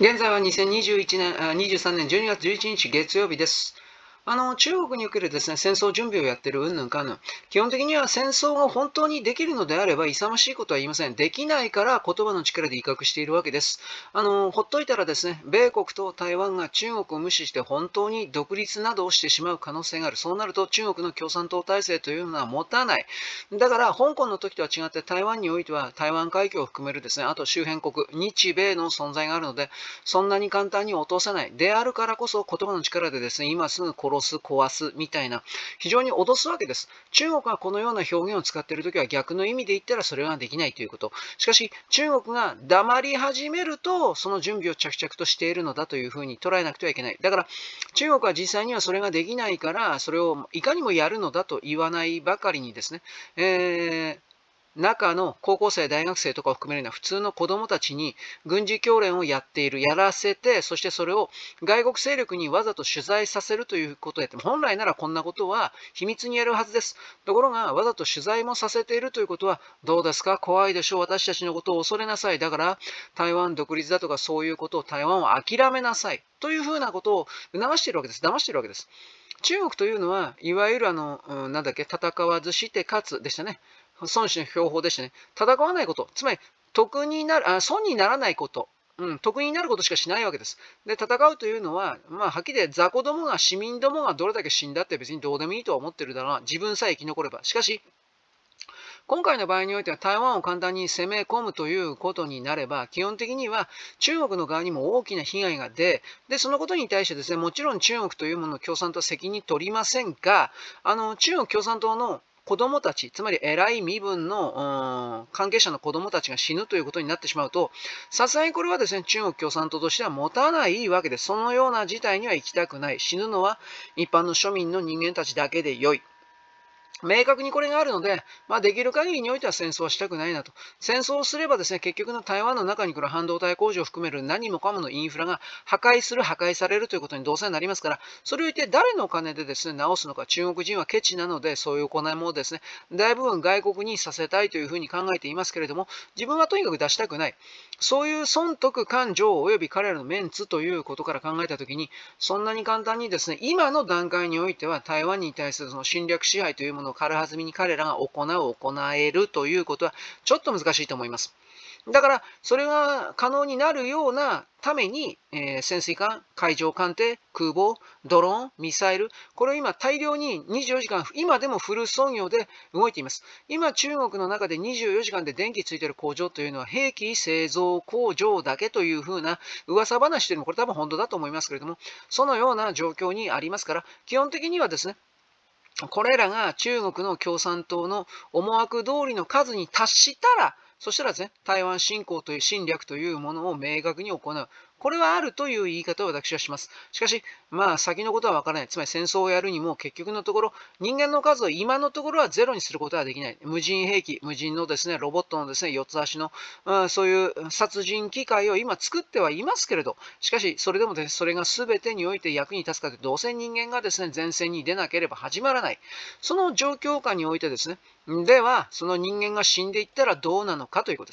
現在は2021年、23年12月11日月曜日です。あの、中国におけるですね、戦争準備をやっているうんぬんかんぬん。基本的には戦争が本当にできるのであれば、勇ましいことは言いません。できないから言葉の力で威嚇しているわけです。あの、ほっといたらですね、米国と台湾が中国を無視して本当に独立などをしてしまう可能性がある。そうなると中国の共産党体制というのは持たない。だから、香港の時とは違って台湾においては台湾海峡を含めるですね、あと周辺国、日米の存在があるので、そんなに簡単に落とさない。であるからこそ言葉の力でですね、今すぐ殺殺す、壊すみたいな、非常に脅すわけです。中国がこのような表現を使っているときは逆の意味で言ったらそれはできないということ。しかし、中国が黙り始めると、その準備を着々としているのだというふうに捉えなくてはいけない。だから、中国は実際にはそれができないから、それをいかにもやるのだと言わないばかりにですね、えー中の高校生、大学生とかを含めるような普通の子供たちに軍事教練をやっている、やらせて、そしてそれを外国勢力にわざと取材させるということをやって、本来ならこんなことは秘密にやるはずです。ところが、わざと取材もさせているということは、どうですか？怖いでしょう。私たちのことを恐れなさい。だから、台湾独立だとかそういうことを台湾を諦めなさい。というふうなことを促しているわけです。騙しているわけです。中国というのは、いわゆるあの、なんだっけ、戦わずして勝つでしたね。孫子の標法でしたね、戦わないこと、つまり得になる、あ損にならないこと、うん、得になることしかしないわけです。で、戦うというのは、まあ、はっきり言って雑魚どもが、市民どもがどれだけ死んだって別にどうでもいいとは思ってるだろうな。自分さえ生き残れば。しかし、今回の場合においては台湾を簡単に攻め込むということになれば、基本的には中国の側にも大きな被害が出、で、そのことに対してですね、もちろん中国というものを共産党は責任取りませんが、あの、中国共産党の子供たち、つまり偉い身分の関係者の子供たちが死ぬということになってしまうと、さすがにこれはですね、中国共産党としては持たないわけで。そのような事態には行きたくない。死ぬのは一般の庶民の人間たちだけで良い。明確にこれがあるので、まあ、できる限りにおいては戦争はしたくないなと。戦争をすればですね、結局の台湾の中に来る半導体工場を含める何もかものインフラが破壊する、破壊されるということにどうせなりますから、それを言って誰のお金でですね、直すのか、中国人はケチなので、そういう行いもですね、大部分外国にさせたいというふうに考えていますけれども、自分はとにかく出したくない。そういう損得感情及び彼らのメンツということから考えたときに、そんなに簡単にですね、今の段階においては台湾に対するその侵略支配というものを軽はずみに彼らが行う、行えるということはちょっと難しいと思います。だから、それが可能になるようなために、えー、潜水艦、海上艦艇、空母、ドローン、ミサイル、これを今大量に24時間、今でもフル操業で動いています。今、中国の中で24時間で電気ついてる工場というのは、兵器製造工場だけというふうな噂話というのも、これ多分本当だと思いますけれども、そのような状況にありますから、基本的にはですね、これらが中国の共産党の思惑通りの数に達したら、そしたらですね、台湾侵攻という侵略というものを明確に行う。これはあるという言い方を私はします。しかし、まあ先のことはわからない。つまり戦争をやるにも結局のところ、人間の数を今のところはゼロにすることはできない。無人兵器、無人のですね、ロボットのですね、四つ足の、うん、そういう殺人機械を今作ってはいますけれど、しかし、それでもです、ね、それが全てにおいて役に立つかというと、どうせ人間がですね、前線に出なければ始まらない。その状況下においてですね、では、その人間が死んでいったらどうなのかということです。